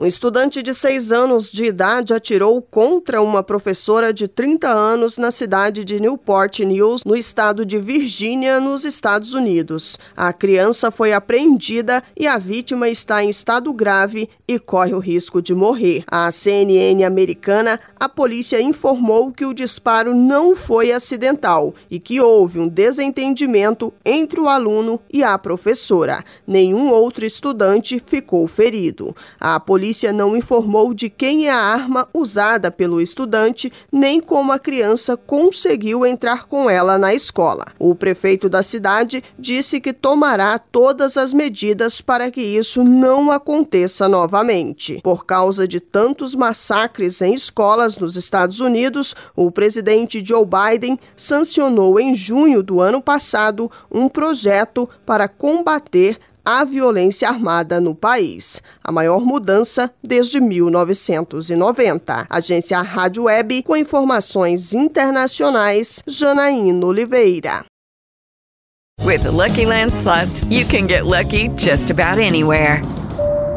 Um estudante de 6 anos de idade atirou contra uma professora de 30 anos na cidade de Newport News, no estado de Virgínia, nos Estados Unidos. A criança foi apreendida e a vítima está em estado grave e corre o risco de morrer. A CNN americana, a polícia informou que o disparo não foi acidental e que houve um desentendimento entre o aluno e a professora. Nenhum outro estudante ficou ferido. A polícia polícia não informou de quem é a arma usada pelo estudante, nem como a criança conseguiu entrar com ela na escola. O prefeito da cidade disse que tomará todas as medidas para que isso não aconteça novamente. Por causa de tantos massacres em escolas nos Estados Unidos, o presidente Joe Biden sancionou em junho do ano passado um projeto para combater a violência armada no país, a maior mudança desde 1990. Agência Rádio Web com informações internacionais, Janaína Oliveira. With the Lucky Land slots, you can get lucky just about anywhere.